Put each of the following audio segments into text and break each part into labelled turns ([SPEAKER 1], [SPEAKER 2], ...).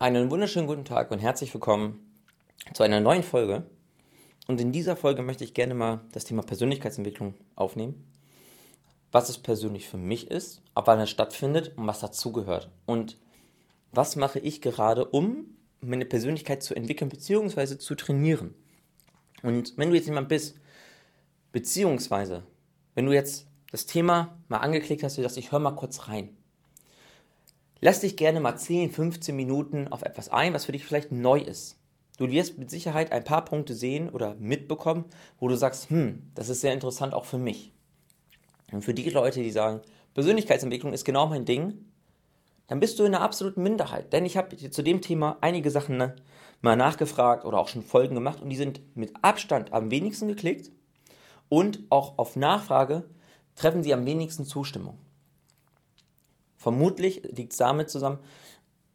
[SPEAKER 1] Einen wunderschönen guten Tag und herzlich willkommen zu einer neuen Folge. Und in dieser Folge möchte ich gerne mal das Thema Persönlichkeitsentwicklung aufnehmen. Was es persönlich für mich ist, ab wann es stattfindet und was dazugehört. Und was mache ich gerade, um meine Persönlichkeit zu entwickeln bzw. zu trainieren. Und wenn du jetzt jemand bist, beziehungsweise wenn du jetzt das Thema mal angeklickt hast, dass ich höre mal kurz rein. Lass dich gerne mal 10, 15 Minuten auf etwas ein, was für dich vielleicht neu ist. Du wirst mit Sicherheit ein paar Punkte sehen oder mitbekommen, wo du sagst, hm, das ist sehr interessant auch für mich. Und für die Leute, die sagen, Persönlichkeitsentwicklung ist genau mein Ding, dann bist du in einer absoluten Minderheit. Denn ich habe zu dem Thema einige Sachen ne, mal nachgefragt oder auch schon Folgen gemacht und die sind mit Abstand am wenigsten geklickt und auch auf Nachfrage treffen sie am wenigsten Zustimmung. Vermutlich liegt es damit zusammen,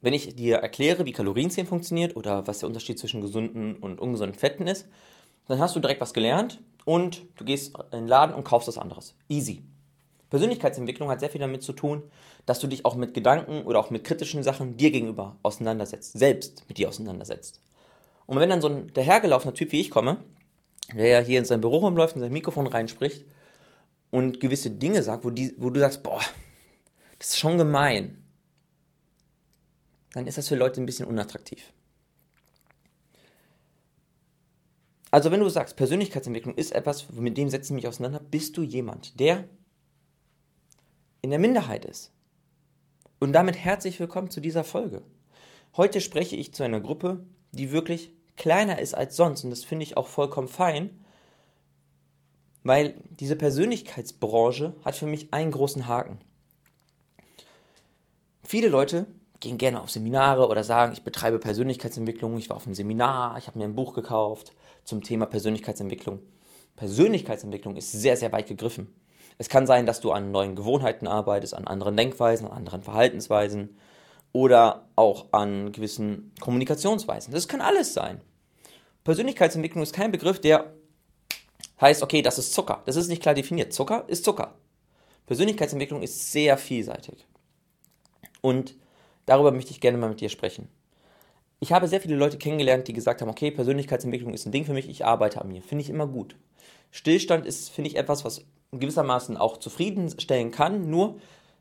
[SPEAKER 1] wenn ich dir erkläre, wie Kalorienzählen funktioniert oder was der Unterschied zwischen gesunden und ungesunden Fetten ist, dann hast du direkt was gelernt und du gehst in den Laden und kaufst was anderes. Easy. Persönlichkeitsentwicklung hat sehr viel damit zu tun, dass du dich auch mit Gedanken oder auch mit kritischen Sachen dir gegenüber auseinandersetzt, selbst mit dir auseinandersetzt. Und wenn dann so ein dahergelaufener Typ wie ich komme, der ja hier in sein Büro rumläuft und sein Mikrofon reinspricht und gewisse Dinge sagt, wo, die, wo du sagst, boah, ist schon gemein, dann ist das für Leute ein bisschen unattraktiv. Also wenn du sagst, Persönlichkeitsentwicklung ist etwas, mit dem setze ich mich auseinander, bist du jemand, der in der Minderheit ist. Und damit herzlich willkommen zu dieser Folge. Heute spreche ich zu einer Gruppe, die wirklich kleiner ist als sonst und das finde ich auch vollkommen fein, weil diese Persönlichkeitsbranche hat für mich einen großen Haken. Viele Leute gehen gerne auf Seminare oder sagen, ich betreibe Persönlichkeitsentwicklung, ich war auf einem Seminar, ich habe mir ein Buch gekauft zum Thema Persönlichkeitsentwicklung. Persönlichkeitsentwicklung ist sehr, sehr weit gegriffen. Es kann sein, dass du an neuen Gewohnheiten arbeitest, an anderen Denkweisen, an anderen Verhaltensweisen oder auch an gewissen Kommunikationsweisen. Das kann alles sein. Persönlichkeitsentwicklung ist kein Begriff, der heißt, okay, das ist Zucker. Das ist nicht klar definiert. Zucker ist Zucker. Persönlichkeitsentwicklung ist sehr vielseitig. Und darüber möchte ich gerne mal mit dir sprechen. Ich habe sehr viele Leute kennengelernt, die gesagt haben, okay, Persönlichkeitsentwicklung ist ein Ding für mich, ich arbeite an mir. Finde ich immer gut. Stillstand ist, finde ich, etwas, was gewissermaßen auch zufriedenstellen kann. Nur,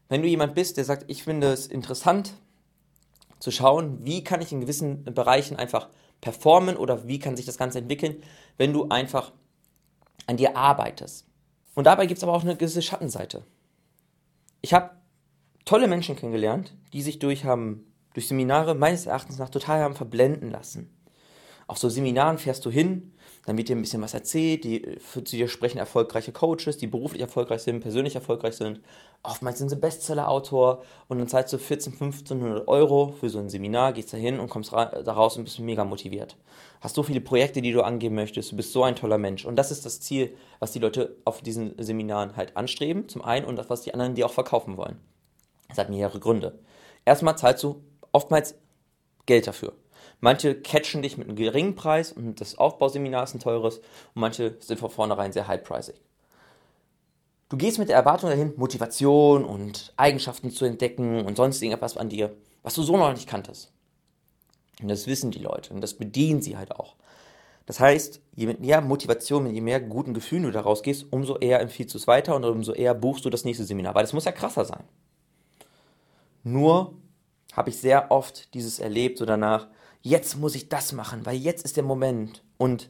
[SPEAKER 1] wenn du jemand bist, der sagt, ich finde es interessant zu schauen, wie kann ich in gewissen Bereichen einfach performen oder wie kann sich das Ganze entwickeln, wenn du einfach an dir arbeitest. Und dabei gibt es aber auch eine gewisse Schattenseite. Ich habe tolle Menschen kennengelernt, die sich durch, haben, durch Seminare meines Erachtens nach total haben verblenden lassen. Auf so Seminaren fährst du hin, dann wird dir ein bisschen was erzählt, die, zu dir sprechen erfolgreiche Coaches, die beruflich erfolgreich sind, persönlich erfolgreich sind. Oftmals sind sie Bestseller-Autor und dann zahlst du 14, 1500 Euro für so ein Seminar, gehst da hin und kommst da raus und bist mega motiviert. Hast so viele Projekte, die du angehen möchtest, du bist so ein toller Mensch. Und das ist das Ziel, was die Leute auf diesen Seminaren halt anstreben, zum einen, und das, was die anderen dir auch verkaufen wollen. Das hat mehrere Gründe. Erstmal zahlst du oftmals Geld dafür. Manche catchen dich mit einem geringen Preis und das Aufbauseminar ist ein teures und manche sind von vornherein sehr high-pricig. Du gehst mit der Erwartung dahin, Motivation und Eigenschaften zu entdecken und sonst irgendetwas an dir, was du so noch nicht kanntest. Und das wissen die Leute und das bedienen sie halt auch. Das heißt, je mehr Motivation, je mehr guten Gefühlen du da rausgehst, umso eher empfiehlst du es weiter und umso eher buchst du das nächste Seminar, weil das muss ja krasser sein. Nur habe ich sehr oft dieses erlebt, so danach, jetzt muss ich das machen, weil jetzt ist der Moment. Und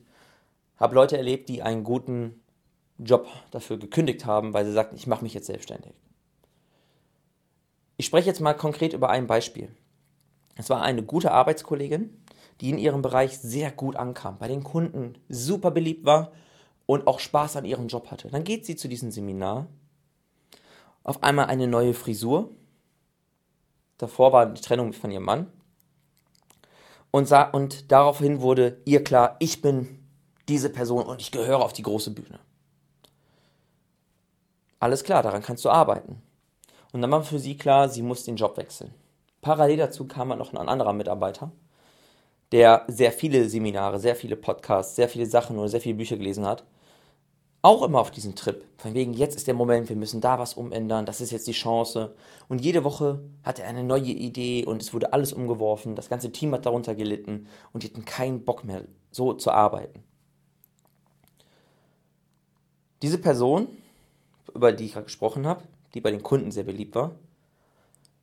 [SPEAKER 1] habe Leute erlebt, die einen guten Job dafür gekündigt haben, weil sie sagten, ich mache mich jetzt selbstständig. Ich spreche jetzt mal konkret über ein Beispiel. Es war eine gute Arbeitskollegin, die in ihrem Bereich sehr gut ankam, bei den Kunden super beliebt war und auch Spaß an ihrem Job hatte. Dann geht sie zu diesem Seminar, auf einmal eine neue Frisur. Davor war die Trennung von ihrem Mann und, sah, und daraufhin wurde ihr klar, ich bin diese Person und ich gehöre auf die große Bühne. Alles klar, daran kannst du arbeiten. Und dann war für sie klar, sie muss den Job wechseln. Parallel dazu kam noch ein anderer Mitarbeiter, der sehr viele Seminare, sehr viele Podcasts, sehr viele Sachen oder sehr viele Bücher gelesen hat. Auch immer auf diesen Trip. Von wegen, jetzt ist der Moment, wir müssen da was umändern, das ist jetzt die Chance. Und jede Woche hat er eine neue Idee und es wurde alles umgeworfen. Das ganze Team hat darunter gelitten und die hatten keinen Bock mehr, so zu arbeiten. Diese Person, über die ich gerade gesprochen habe, die bei den Kunden sehr beliebt war,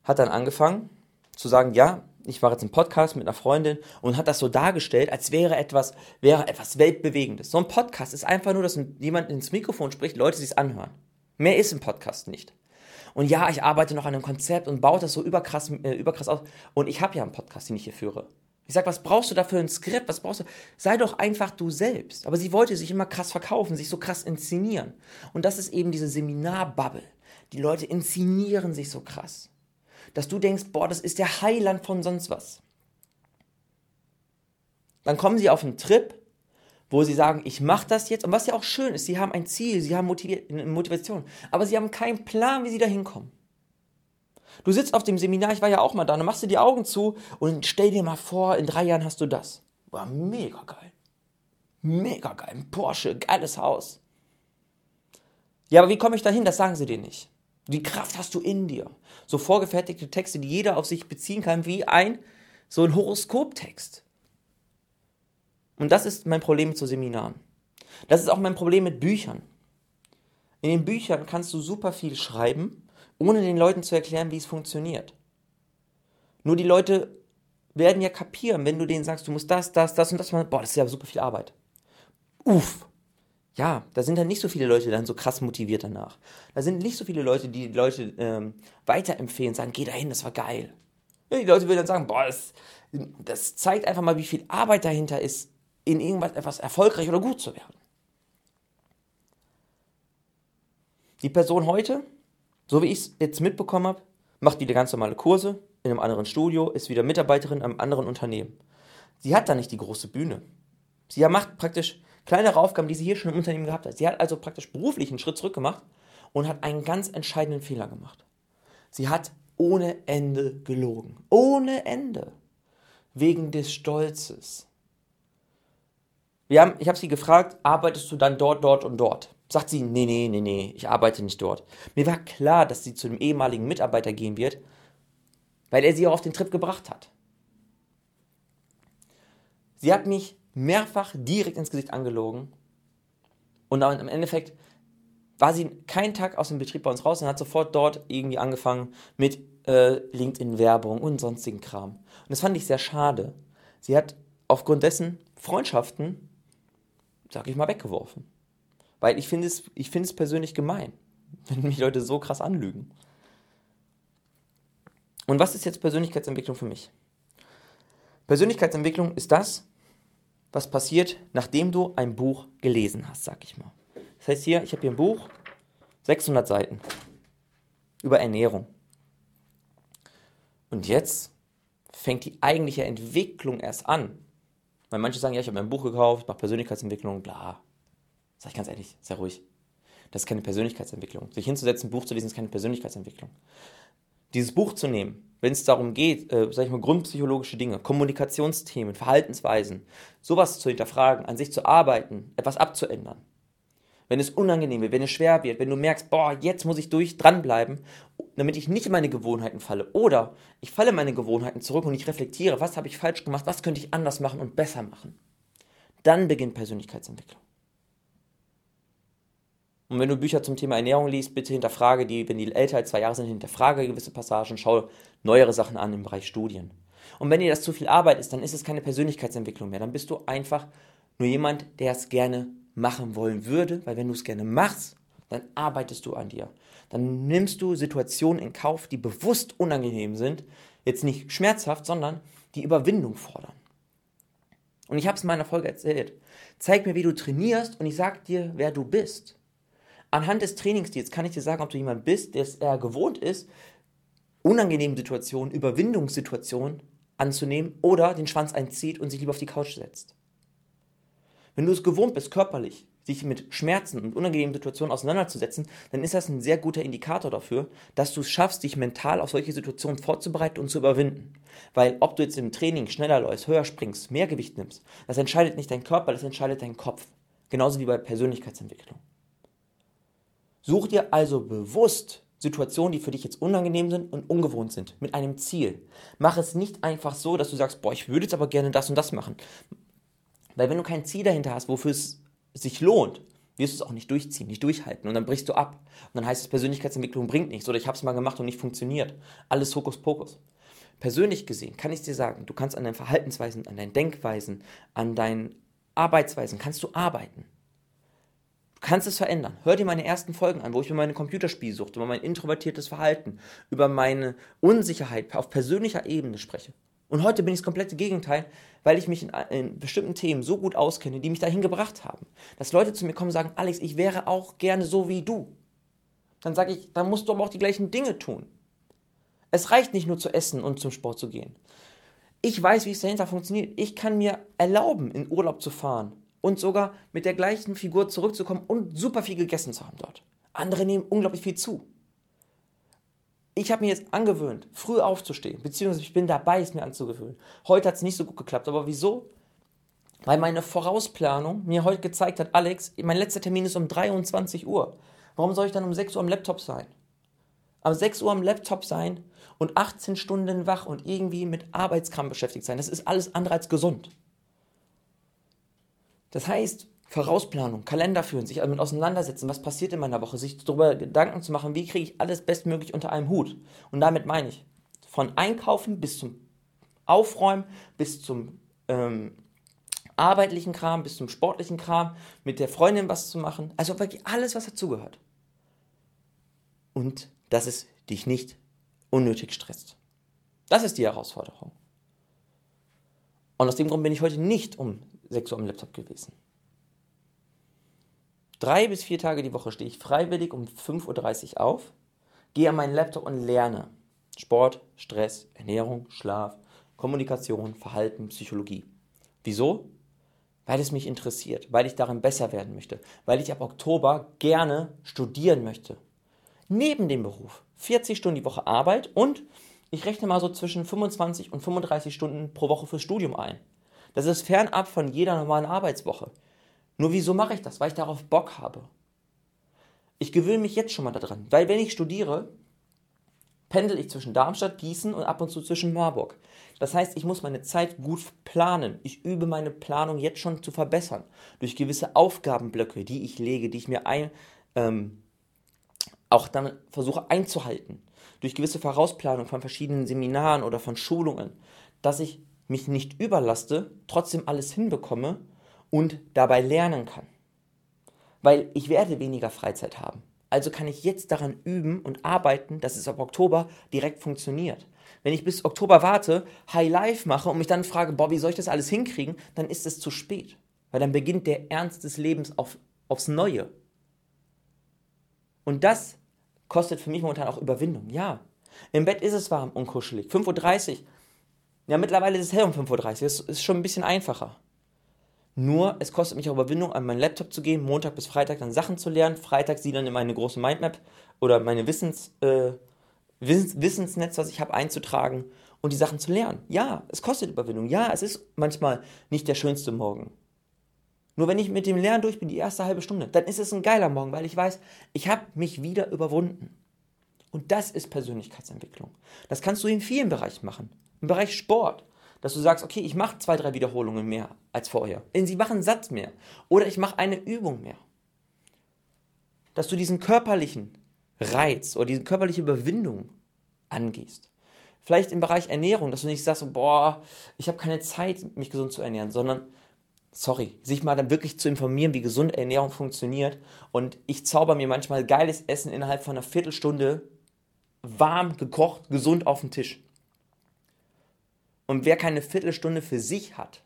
[SPEAKER 1] hat dann angefangen zu sagen, ja, ich war jetzt im Podcast mit einer Freundin und hat das so dargestellt, als wäre etwas, wäre etwas Weltbewegendes. So ein Podcast ist einfach nur, dass jemand ins Mikrofon spricht, Leute sich anhören. Mehr ist ein Podcast nicht. Und ja, ich arbeite noch an einem Konzept und baue das so überkrass, äh, überkrass aus. Und ich habe ja einen Podcast, den ich hier führe. Ich sage, was brauchst du da für ein Skript? Was brauchst du? Sei doch einfach du selbst. Aber sie wollte sich immer krass verkaufen, sich so krass inszenieren. Und das ist eben diese Seminarbubble. Die Leute inszenieren sich so krass dass du denkst, boah, das ist der Heiland von sonst was. Dann kommen sie auf einen Trip, wo sie sagen, ich mache das jetzt. Und was ja auch schön ist, sie haben ein Ziel, sie haben Motivation, aber sie haben keinen Plan, wie sie da hinkommen. Du sitzt auf dem Seminar, ich war ja auch mal da, dann machst du die Augen zu und stell dir mal vor, in drei Jahren hast du das. War mega geil. Mega geil. Ein Porsche, geiles Haus. Ja, aber wie komme ich da hin? Das sagen sie dir nicht. Die Kraft hast du in dir. So vorgefertigte Texte, die jeder auf sich beziehen kann, wie ein so ein Horoskoptext. Und das ist mein Problem zu Seminaren. Das ist auch mein Problem mit Büchern. In den Büchern kannst du super viel schreiben, ohne den Leuten zu erklären, wie es funktioniert. Nur die Leute werden ja kapieren, wenn du denen sagst, du musst das, das, das und das machen. Boah, das ist ja super viel Arbeit. Uff, ja, da sind dann nicht so viele Leute dann so krass motiviert danach. Da sind nicht so viele Leute, die Leute ähm, weiterempfehlen, sagen, geh dahin, das war geil. Ja, die Leute würden dann sagen, boah, das, das zeigt einfach mal, wie viel Arbeit dahinter ist, in irgendwas etwas erfolgreich oder gut zu werden. Die Person heute, so wie ich es jetzt mitbekommen habe, macht wieder ganz normale Kurse in einem anderen Studio, ist wieder Mitarbeiterin in einem anderen Unternehmen. Sie hat da nicht die große Bühne. Sie macht praktisch kleinere Aufgaben, die sie hier schon im Unternehmen gehabt hat. Sie hat also praktisch beruflich einen Schritt zurück gemacht und hat einen ganz entscheidenden Fehler gemacht. Sie hat ohne Ende gelogen. Ohne Ende. Wegen des Stolzes. Wir haben, ich habe sie gefragt, arbeitest du dann dort, dort und dort? Sagt sie, nee, nee, nee, nee, ich arbeite nicht dort. Mir war klar, dass sie zu dem ehemaligen Mitarbeiter gehen wird, weil er sie auch auf den Trip gebracht hat. Sie hat mich mehrfach direkt ins Gesicht angelogen. Und dann im Endeffekt war sie keinen Tag aus dem Betrieb bei uns raus und hat sofort dort irgendwie angefangen mit äh, LinkedIn-Werbung und sonstigen Kram. Und das fand ich sehr schade. Sie hat aufgrund dessen Freundschaften, sag ich mal, weggeworfen. Weil ich finde es, ich finde es persönlich gemein, wenn mich Leute so krass anlügen. Und was ist jetzt Persönlichkeitsentwicklung für mich? Persönlichkeitsentwicklung ist das, was passiert, nachdem du ein Buch gelesen hast, sag ich mal. Das heißt hier, ich habe hier ein Buch, 600 Seiten über Ernährung. Und jetzt fängt die eigentliche Entwicklung erst an. Weil manche sagen, ja, ich habe ein Buch gekauft, mache Persönlichkeitsentwicklung, bla. Sag ich ganz ehrlich, sehr ruhig. Das ist keine Persönlichkeitsentwicklung. Sich hinzusetzen, ein Buch zu lesen, ist keine Persönlichkeitsentwicklung. Dieses Buch zu nehmen, wenn es darum geht, äh, sag ich mal, grundpsychologische Dinge, Kommunikationsthemen, Verhaltensweisen, sowas zu hinterfragen, an sich zu arbeiten, etwas abzuändern. Wenn es unangenehm wird, wenn es schwer wird, wenn du merkst, boah, jetzt muss ich durch dranbleiben, damit ich nicht in meine Gewohnheiten falle. Oder ich falle in meine Gewohnheiten zurück und ich reflektiere, was habe ich falsch gemacht, was könnte ich anders machen und besser machen. Dann beginnt Persönlichkeitsentwicklung. Und wenn du Bücher zum Thema Ernährung liest, bitte hinterfrage die, wenn die älter als zwei Jahre sind, hinterfrage gewisse Passagen, schau neuere Sachen an im Bereich Studien. Und wenn dir das zu viel Arbeit ist, dann ist es keine Persönlichkeitsentwicklung mehr. Dann bist du einfach nur jemand, der es gerne machen wollen würde, weil wenn du es gerne machst, dann arbeitest du an dir. Dann nimmst du Situationen in Kauf, die bewusst unangenehm sind, jetzt nicht schmerzhaft, sondern die Überwindung fordern. Und ich habe es in meiner Folge erzählt. Zeig mir, wie du trainierst und ich sag dir, wer du bist. Anhand des Trainingsstils kann ich dir sagen, ob du jemand bist, der es eher gewohnt ist, unangenehme Situationen, Überwindungssituationen anzunehmen oder den Schwanz einzieht und sich lieber auf die Couch setzt. Wenn du es gewohnt bist, körperlich sich mit Schmerzen und unangenehmen Situationen auseinanderzusetzen, dann ist das ein sehr guter Indikator dafür, dass du es schaffst, dich mental auf solche Situationen vorzubereiten und zu überwinden. Weil ob du jetzt im Training schneller läufst, höher springst, mehr Gewicht nimmst, das entscheidet nicht dein Körper, das entscheidet dein Kopf. Genauso wie bei Persönlichkeitsentwicklung. Such dir also bewusst Situationen, die für dich jetzt unangenehm sind und ungewohnt sind, mit einem Ziel. Mach es nicht einfach so, dass du sagst, boah, ich würde jetzt aber gerne das und das machen. Weil wenn du kein Ziel dahinter hast, wofür es sich lohnt, wirst du es auch nicht durchziehen, nicht durchhalten und dann brichst du ab. Und dann heißt es, Persönlichkeitsentwicklung bringt nichts oder ich habe es mal gemacht und nicht funktioniert. Alles Hokuspokus. Persönlich gesehen kann ich dir sagen, du kannst an deinen Verhaltensweisen, an deinen Denkweisen, an deinen Arbeitsweisen, kannst du arbeiten. Du kannst es verändern. Hör dir meine ersten Folgen an, wo ich über meine Computerspielsucht, über mein introvertiertes Verhalten, über meine Unsicherheit auf persönlicher Ebene spreche. Und heute bin ich das komplette Gegenteil, weil ich mich in, in, bestimmten Themen so gut auskenne, die mich dahin gebracht haben. Dass Leute zu mir kommen und sagen, Alex, ich wäre auch gerne so wie du. Dann sage ich, dann musst du aber auch die gleichen Dinge tun. Es reicht nicht nur zu essen und zum Sport zu gehen. Ich weiß, wie es dahinter funktioniert. Ich kann mir erlauben, in Urlaub zu fahren und sogar mit der gleichen Figur zurückzukommen und super viel gegessen zu haben dort. Andere nehmen unglaublich viel zu ich habe mir jetzt angewöhnt, früh aufzustehen, beziehungsweise ich bin dabei, es mir anzugewöhnen. Heute hat es nicht so gut geklappt, aber wieso? Weil meine Vorausplanung mir heute gezeigt hat, Alex, mein letzter Termin ist um 23 Uhr. Warum soll ich dann um 6 Uhr am Laptop sein? Am 6 Uhr am Laptop sein und 18 Stunden wach und irgendwie mit Arbeitskram beschäftigt sein, das ist alles andere als gesund. Das heißt, Vorausplanung, Kalender führen, sich damit auseinandersetzen, was passiert in meiner Woche, sich darüber Gedanken zu machen, wie kriege ich alles bestmöglich unter einem Hut. Und damit meine ich, von Einkaufen bis zum Aufräumen, bis zum ähm, arbeitlichen Kram, bis zum sportlichen Kram, mit der Freundin was zu machen. Also wirklich alles, was dazugehört. Und dass es dich nicht unnötig stresst. Das ist die Herausforderung. Und aus dem Grund bin ich heute nicht um 6 Uhr am Laptop gewesen. Drei bis vier Tage die Woche stehe ich freiwillig um 5.30 Uhr auf, gehe an meinen Laptop und lerne. Sport, Stress, Ernährung, Schlaf, Kommunikation, Verhalten, Psychologie. Wieso? Weil es mich interessiert, weil ich darin besser werden möchte, weil ich ab Oktober gerne studieren möchte. Neben dem Beruf. 40 Stunden die Woche Arbeit und ich rechne mal so zwischen 25 und 35 Stunden pro Woche fürs Studium ein. Das ist fernab von jeder normalen Arbeitswoche. Nur wieso mache ich das? Weil ich darauf Bock habe. Ich gewöhne mich jetzt schon mal daran, weil wenn ich studiere, pendel ich zwischen Darmstadt, Gießen und ab und zu zwischen Marburg. Das heißt, ich muss meine Zeit gut planen. Ich übe meine Planung jetzt schon zu verbessern. Durch gewisse Aufgabenblöcke, die ich lege, die ich mir ein, ähm, auch dann versuche einzuhalten. Durch gewisse Vorausplanung von verschiedenen Seminaren oder von Schulungen, dass ich mich nicht überlaste, trotzdem alles hinbekomme und dabei lernen kann. Weil ich werde weniger Freizeit haben. Also kann ich jetzt daran üben und arbeiten, dass es ab Oktober direkt funktioniert. Wenn ich bis Oktober warte, High Life mache und mich dann frage, boah, wie soll ich das alles hinkriegen, dann ist es zu spät. Weil dann beginnt der Ernst des Lebens auf, aufs Neue. Und das kostet für mich momentan auch Überwindung. Ja, im Bett ist es warm und kuschelig. 5.30 Uhr. Ja, mittlerweile ist es hell um 5.30 Uhr. Das ist schon ein bisschen einfacher. Nur, es kostet mich auch Überwindung, an meinen Laptop zu gehen, Montag bis Freitag dann Sachen zu lernen, Freitag sie dann in meine große Mindmap oder meine Wissens, äh, Wissens, Wissensnetz, was ich habe, einzutragen und die Sachen zu lernen. Ja, es kostet Überwindung. Ja, es ist manchmal nicht der schönste Morgen. Nur wenn ich mit dem Lernen durch bin, die erste halbe Stunde, dann ist es ein geiler Morgen, weil ich weiß, ich habe mich wieder überwunden. Und das ist Persönlichkeitsentwicklung. Das kannst du in vielen Bereichen machen. Im Bereich Sport, dass du sagst, okay, ich mache zwei, drei Wiederholungen mehr als vorher. Denn sie machen einen Satz mehr. Oder ich mache eine Übung mehr. Dass du diesen körperlichen Reiz oder diese körperliche Überwindung angehst. Vielleicht im Bereich Ernährung, dass du nicht sagst, boah, ich habe keine Zeit, mich gesund zu ernähren, sondern, sorry, sich mal dann wirklich zu informieren, wie gesund Ernährung funktioniert. Und ich zauber mir manchmal geiles Essen innerhalb von einer Viertelstunde warm gekocht, gesund auf den Tisch. Und wer keine Viertelstunde für sich hat,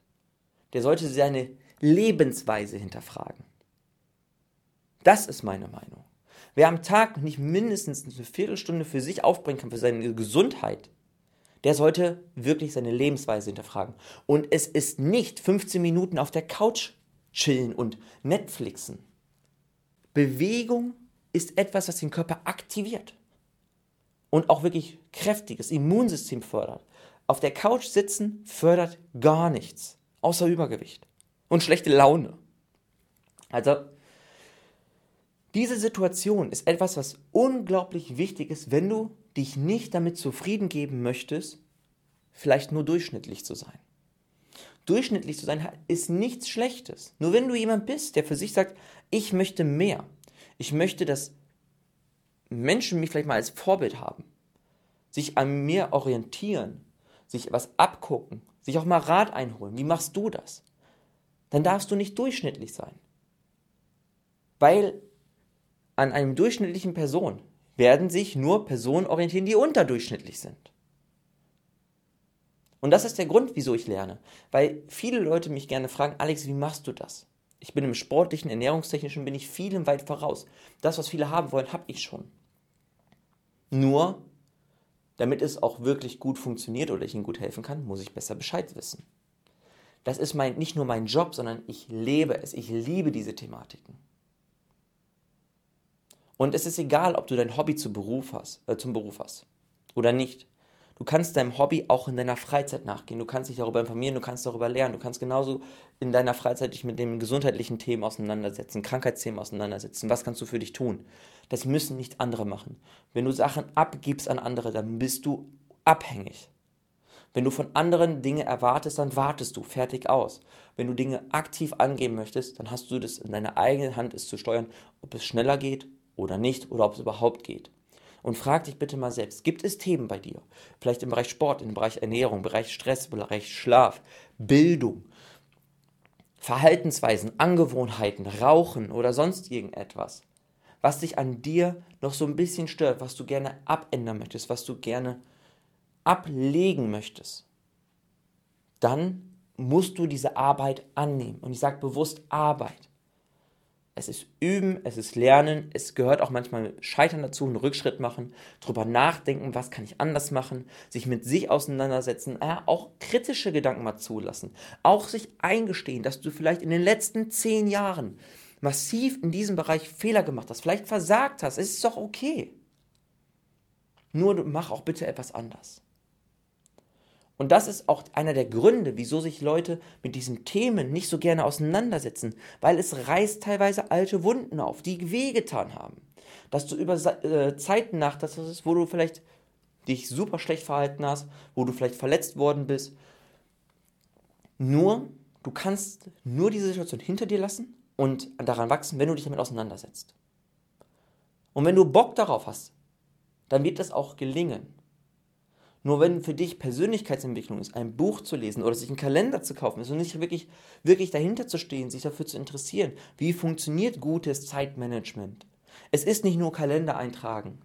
[SPEAKER 1] der sollte seine Lebensweise hinterfragen. Das ist meine Meinung. Wer am Tag nicht mindestens eine Viertelstunde für sich aufbringen kann, für seine Gesundheit, der sollte wirklich seine Lebensweise hinterfragen. Und es ist nicht 15 Minuten auf der Couch chillen und Netflixen. Bewegung ist etwas, was den Körper aktiviert und auch wirklich kräftiges Immunsystem fördert. Auf der Couch sitzen fördert gar nichts, außer Übergewicht und schlechte Laune. Also, Diese Situation ist etwas, was unglaublich wichtig ist, wenn du dich nicht damit zufrieden geben möchtest, vielleicht nur durchschnittlich zu sein. Durchschnittlich zu sein ist nichts Schlechtes. Nur wenn du jemand bist, der für sich sagt, ich möchte mehr. Ich möchte, dass Menschen mich vielleicht mal als Vorbild haben, sich an mir orientieren, sich was abgucken, sich auch mal Rat einholen. Wie machst du das? Dann darfst du nicht durchschnittlich sein. Weil an einem durchschnittlichen Person werden sich nur Personen orientieren, die unterdurchschnittlich sind. Und das ist der Grund, wieso ich lerne. Weil viele Leute mich gerne fragen, Alex, wie machst du das? Ich bin im sportlichen, ernährungstechnischen, bin ich vielen weit voraus. Das, was viele haben wollen, habe ich schon. Nur, damit es auch wirklich gut funktioniert oder ich ihnen gut helfen kann, muss ich besser Bescheid wissen. Das ist mein, nicht nur mein Job, sondern ich lebe es. Ich liebe diese Thematiken. Und es ist egal, ob du dein Hobby zu Beruf hast, äh, zum Beruf hast oder nicht. Du kannst deinem Hobby auch in deiner Freizeit nachgehen. Du kannst dich darüber informieren, du kannst darüber lernen. Du kannst genauso in deiner Freizeit dich mit den gesundheitlichen Themen auseinandersetzen, Krankheitsthemen auseinandersetzen. Was kannst du für dich tun? Das müssen nicht andere machen. Wenn du Sachen abgibst an andere, dann bist du abhängig. Wenn du von anderen Dinge erwartest, dann wartest du fertig aus. Wenn du Dinge aktiv angeben möchtest, dann hast du das in deiner eigenen Hand, es zu steuern, ob es schneller geht oder nicht oder ob es überhaupt geht. Und frag dich bitte mal selbst, gibt es Themen bei dir? Vielleicht im Bereich Sport, im Bereich Ernährung, Bereich Stress, Bereich Schlaf, Bildung, Verhaltensweisen, Angewohnheiten, Rauchen oder sonst irgendetwas, was dich an dir noch so ein bisschen stört, was du gerne abändern möchtest, was du gerne ablegen möchtest, dann musst du diese Arbeit annehmen. Und ich sage bewusst Arbeit es ist Üben, es ist Lernen, es gehört auch manchmal Scheitern dazu, einen Rückschritt machen, drüber nachdenken, was kann ich anders machen, sich mit sich auseinandersetzen, äh, auch kritische Gedanken mal zulassen, auch sich eingestehen, dass du vielleicht in den letzten zehn Jahren massiv in diesem Bereich Fehler gemacht hast, vielleicht versagt hast, es ist doch okay. Nur mach auch bitte etwas anders. Und das ist auch einer der Gründe, wieso sich Leute mit diesen Themen nicht so gerne auseinandersetzen, weil es reißt teilweise alte Wunden auf, die wehgetan haben. Dass du über äh, Zeiten nachdachtest, wo du vielleicht dich super schlecht verhalten hast, wo du vielleicht verletzt worden bist. Nur, du kannst nur diese Situation hinter dir lassen und daran wachsen, wenn du dich damit auseinandersetzt. Und wenn du Bock darauf hast, dann wird das auch gelingen. Nur wenn für dich Persönlichkeitsentwicklung ist, ein Buch zu lesen oder sich einen Kalender zu kaufen ist und nicht wirklich, wirklich dahinter zu stehen, sich dafür zu interessieren, wie funktioniert gutes Zeitmanagement. Es ist nicht nur Kalender eintragen,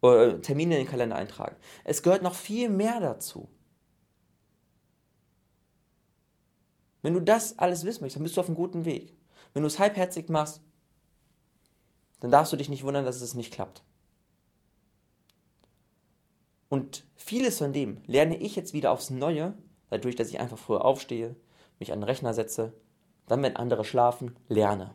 [SPEAKER 1] oder Termine in den Kalender eintragen. Es gehört noch viel mehr dazu. Wenn du das alles wissen möchtest, dann bist du auf einem guten Weg. Wenn du es halbherzig machst, dann darfst du dich nicht wundern, dass es nicht klappt. Und vieles von dem lerne ich jetzt wieder aufs Neue, dadurch, dass ich einfach früher aufstehe, mich an den Rechner setze, dann, wenn andere schlafen, lerne.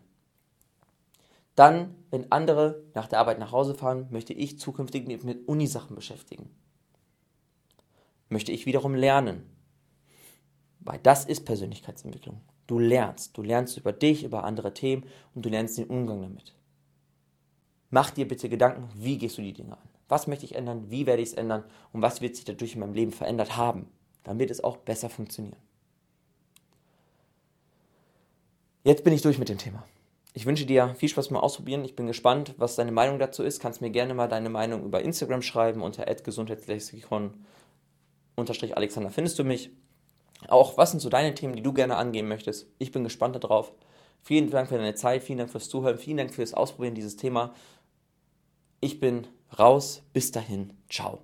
[SPEAKER 1] Dann, wenn andere nach der Arbeit nach Hause fahren, möchte ich zukünftig mich mit Unisachen beschäftigen. Möchte ich wiederum lernen. Weil das ist Persönlichkeitsentwicklung. Du lernst. Du lernst über dich, über andere Themen und du lernst den Umgang damit. Mach dir bitte Gedanken, wie gehst du die Dinge an? Was möchte ich ändern? Wie werde ich es ändern? Und was wird sich dadurch in meinem Leben verändert haben? Dann wird es auch besser funktionieren. Jetzt bin ich durch mit dem Thema. Ich wünsche dir viel Spaß beim Ausprobieren. Ich bin gespannt, was deine Meinung dazu ist. Kannst mir gerne mal deine Meinung über Instagram schreiben. Unter gesundheitslexikon Alexander findest du mich. Auch was sind so deine Themen, die du gerne angehen möchtest? Ich bin gespannt darauf. Vielen Dank für deine Zeit, vielen Dank fürs Zuhören, vielen Dank fürs Ausprobieren dieses Thema. Ich bin raus. Bis dahin. Ciao.